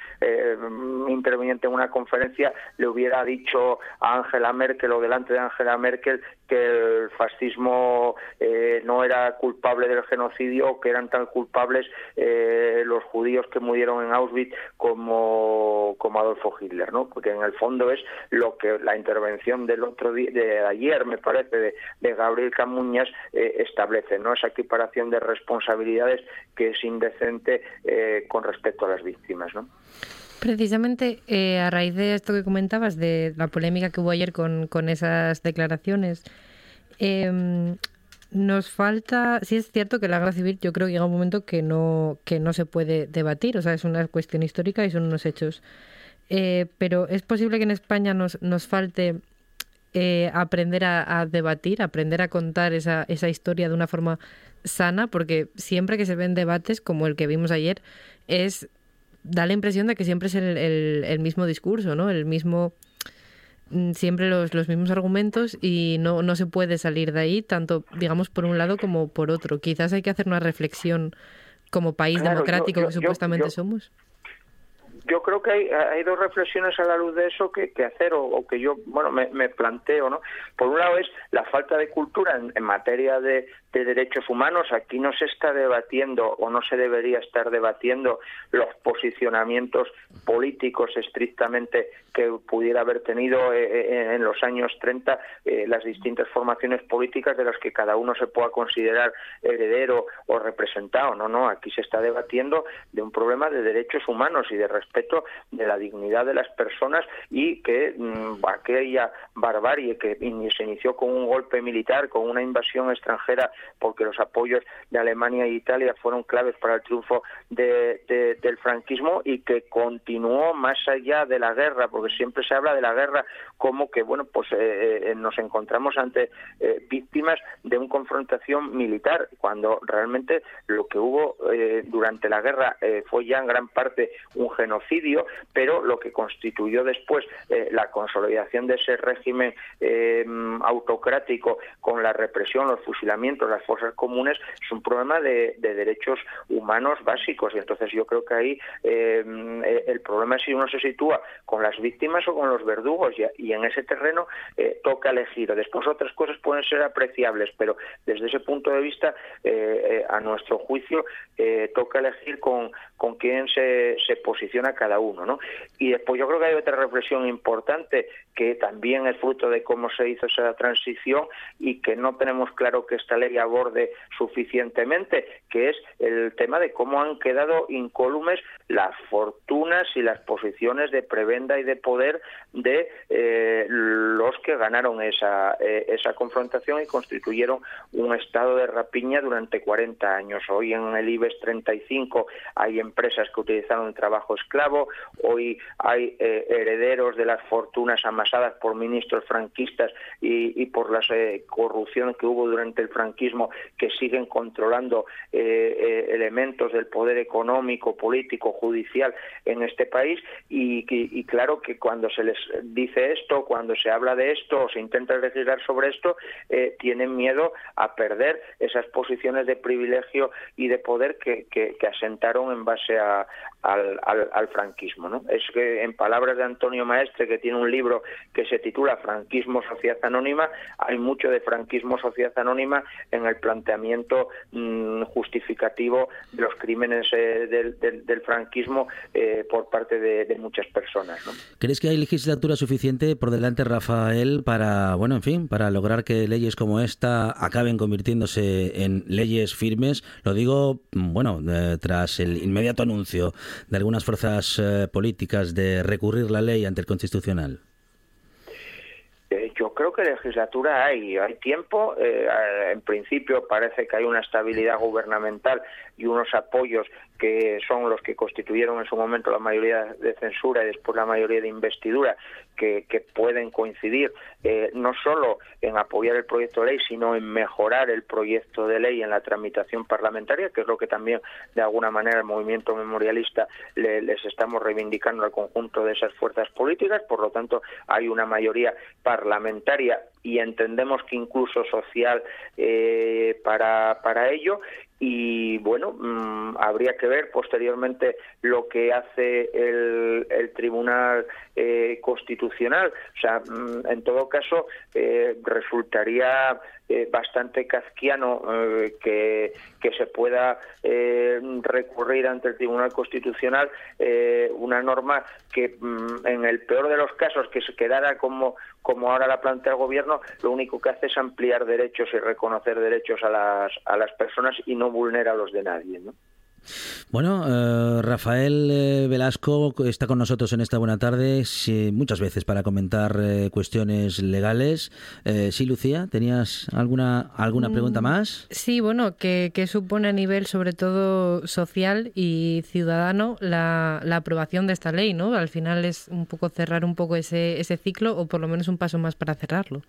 interviniente en una conferencia le hubiera dicho a Angela Merkel o delante de Angela Merkel que el fascismo eh, no era culpable del genocidio o que eran tan culpables eh, los judíos que murieron en Auschwitz como, como Adolfo Hitler, ¿no? Porque en el fondo es lo que la intervención del otro día, de ayer, me parece, de, Gabriel Camuñas eh, establece, ¿no? Esa equiparación de responsabilidades que es indecente eh, con respecto a las víctimas, ¿no? Precisamente a raíz de esto que comentabas, de la polémica que hubo ayer con, con esas declaraciones, em, nos falta, sí es cierto que la guerra civil yo creo que llega un momento que no, que no se puede debatir, o sea, es una cuestión histórica y son unos hechos. Eh, pero es posible que en España nos, nos falte eh, aprender a, debatir, aprender a contar esa, esa historia de una forma sana, porque siempre que se ven debates como el que vimos ayer, es da la impresión de que siempre es el, el- el mismo discurso, ¿no? El mismo siempre los, los mismos argumentos y no, no se puede salir de ahí, tanto digamos por un lado como por otro. Quizás hay que hacer una reflexión como país Claro, democrático yo- que supuestamente yo- somos. yo creo que hay, hay dos reflexiones a la luz de eso que, que hacer o, o que yo bueno me, me planteo no por un lado es la falta de cultura en, en materia de, de derechos humanos. Aquí no se está debatiendo o no se debería estar debatiendo los posicionamientos políticos estrictamente que pudiera haber tenido eh, eh, en los años 30 eh, las distintas formaciones políticas de las que cada uno se pueda considerar heredero o representado. No no aquí se está debatiendo de un problema de derechos humanos y de respeto de la dignidad de las personas y que mm, aquella barbarie que se inició con un golpe militar, con una invasión extranjera, porque los apoyos de Alemania e Italia fueron claves para el triunfo de- de- del franquismo y que continuó más allá de la guerra, porque siempre se habla de la guerra como que, bueno, pues eh, eh, nos encontramos ante eh, víctimas de una confrontación militar, cuando realmente lo que hubo durante la guerra fue ya en gran parte un genocidio, pero lo que constituyó después la consolidación de ese régimen autocrático con la represión, los fusilamientos, las fosas comunes, es un problema de, de derechos humanos básicos. Y entonces yo creo que ahí eh, eh, el problema es si uno se sitúa con las víctimas o con los verdugos, y, en ese terreno eh, toca elegir. Después otras cosas pueden ser apreciables, pero desde ese punto de vista, eh, a nuestro juicio, toca elegir con, con quién se, se posiciona cada uno. ¿no? Y después yo creo que hay otra reflexión importante que también es fruto de cómo se hizo esa transición y que no tenemos claro que esta ley aborde suficientemente, que es el tema de cómo han quedado incólumes las fortunas y las posiciones de prebenda y de poder de eh, los que ganaron esa, eh, esa confrontación y constituyeron un estado de rapiña durante 40 años. Hoy en el IBEX 35 hay empresas que utilizaron el trabajo esclavo, hoy hay eh, herederos de las fortunas amasadas por ministros franquistas y, y por la corrupción que hubo durante el franquismo que siguen controlando eh, eh, elementos del poder económico, político, judicial en este país y, claro que cuando se les dice esto, cuando se habla de esto o se intenta legislar sobre esto, eh, tienen miedo a perder esas posiciones de privilegio y de poder que asentaron en base a- al, al- franquismo. ¿no? Es que en palabras de Antonio Maestre, que tiene un libro que se titula Franquismo, Sociedad Anónima, hay mucho de franquismo, sociedad anónima en el planteamiento mm, justificativo de los crímenes eh, del, franquismo eh, por parte de, muchas personas. ¿Crees que hay legislatura suficiente por delante, Rafael, para, bueno, en fin, para lograr que leyes como esta acaben convirtiéndose en leyes firmes? Lo digo, mm, bueno, eh, tras el inmediato anuncio de algunas fuerzas eh, políticas de recurrir la ley ante el Constitucional. Eh, yo creo que legislatura hay, hay tiempo. eh, en principio parece que hay una estabilidad gubernamental y unos apoyos que son los que constituyeron en su momento la mayoría de censura y después la mayoría de investidura, que, pueden coincidir eh, no solo en apoyar el proyecto de ley, sino en mejorar el proyecto de ley en la tramitación parlamentaria, que es lo que también de alguna manera el movimiento memorialista le- les estamos reivindicando al conjunto de esas fuerzas políticas. Por lo tanto, hay una mayoría parlamentaria y entendemos que incluso social eh, para, para ello y bueno, mm, habría que ver posteriormente lo que hace el, Tribunal eh, Constitucional. O sea, mm, en todo caso, eh, resultaría eh, bastante kafkiano eh, que, que se pueda eh, recurrir ante el Tribunal Constitucional eh, una norma que mm, en el peor de los casos que se quedara como como ahora la plantea el gobierno, lo único que hace es ampliar derechos y reconocer derechos a las, a las personas y no vulnera los de nadie. ¿no? Bueno, eh, Rafael eh, Velasco está con nosotros en esta buena tarde, sí, muchas veces para comentar eh, cuestiones legales. Eh, sí, Lucía, ¿tenías alguna, alguna pregunta Mm, más? Sí, bueno, que, que supone a nivel sobre todo social y ciudadano la, la aprobación de esta ley, ¿no? Al final es un poco cerrar un poco ese, ese ciclo o por lo menos un paso más para cerrarlo.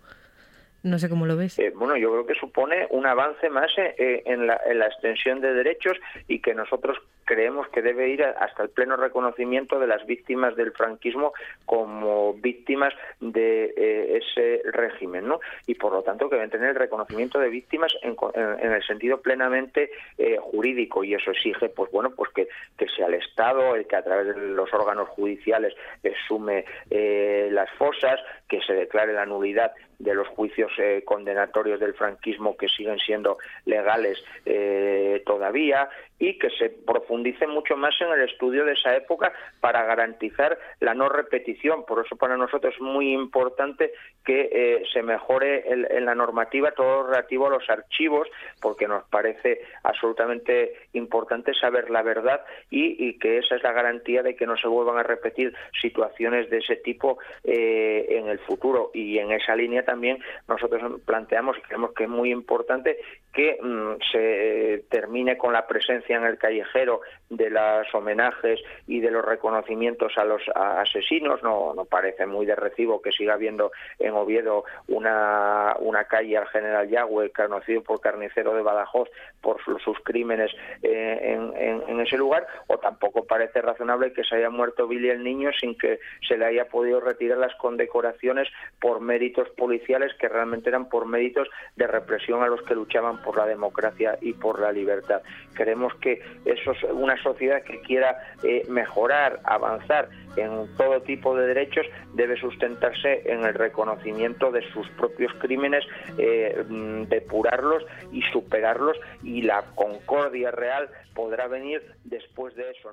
No sé cómo lo ves. Eh, bueno, yo creo que supone un avance más eh, eh, en, la, en la extensión de derechos y que nosotros creemos que debe ir hasta el pleno reconocimiento de las víctimas del franquismo como víctimas de eh, ese régimen, ¿no? Y por lo tanto que deben tener el reconocimiento de víctimas en, el sentido plenamente eh, jurídico y eso exige, pues bueno, pues que, que sea el Estado el que a través de los órganos judiciales sume eh, las fosas, que se declare la nulidad de los juicios condenatorios del franquismo que siguen siendo legales todavía y que se profundice mucho más en el estudio de esa época para garantizar la no repetición. Por eso para nosotros es muy importante que eh, se mejore en la normativa todo relativo a los archivos, porque nos parece absolutamente importante saber la verdad y, y que esa es la garantía de que no se vuelvan a repetir situaciones de ese tipo eh, en el futuro. Y en esa línea también nosotros planteamos y creemos que es muy importante que mm, se eh, termine con la presencia en el callejero de los homenajes y de los reconocimientos a los asesinos. No, no parece muy de recibo que siga habiendo en Oviedo una, una calle al general Yagüe, conocido por carnicero de Badajoz, por su- sus crímenes eh, en ese lugar, o tampoco parece razonable que se haya muerto Billy el niño sin que se le haya podido retirar las condecoraciones por méritos policiales que realmente eran por méritos de represión a los que luchaban por la democracia y por la libertad. Creemos que eso es una sociedad que quiera eh, mejorar, avanzar en todo tipo de derechos debe sustentarse en el reconocimiento de sus propios crímenes, eh, mm, depurarlos y superarlos y la concordia real podrá venir después de eso.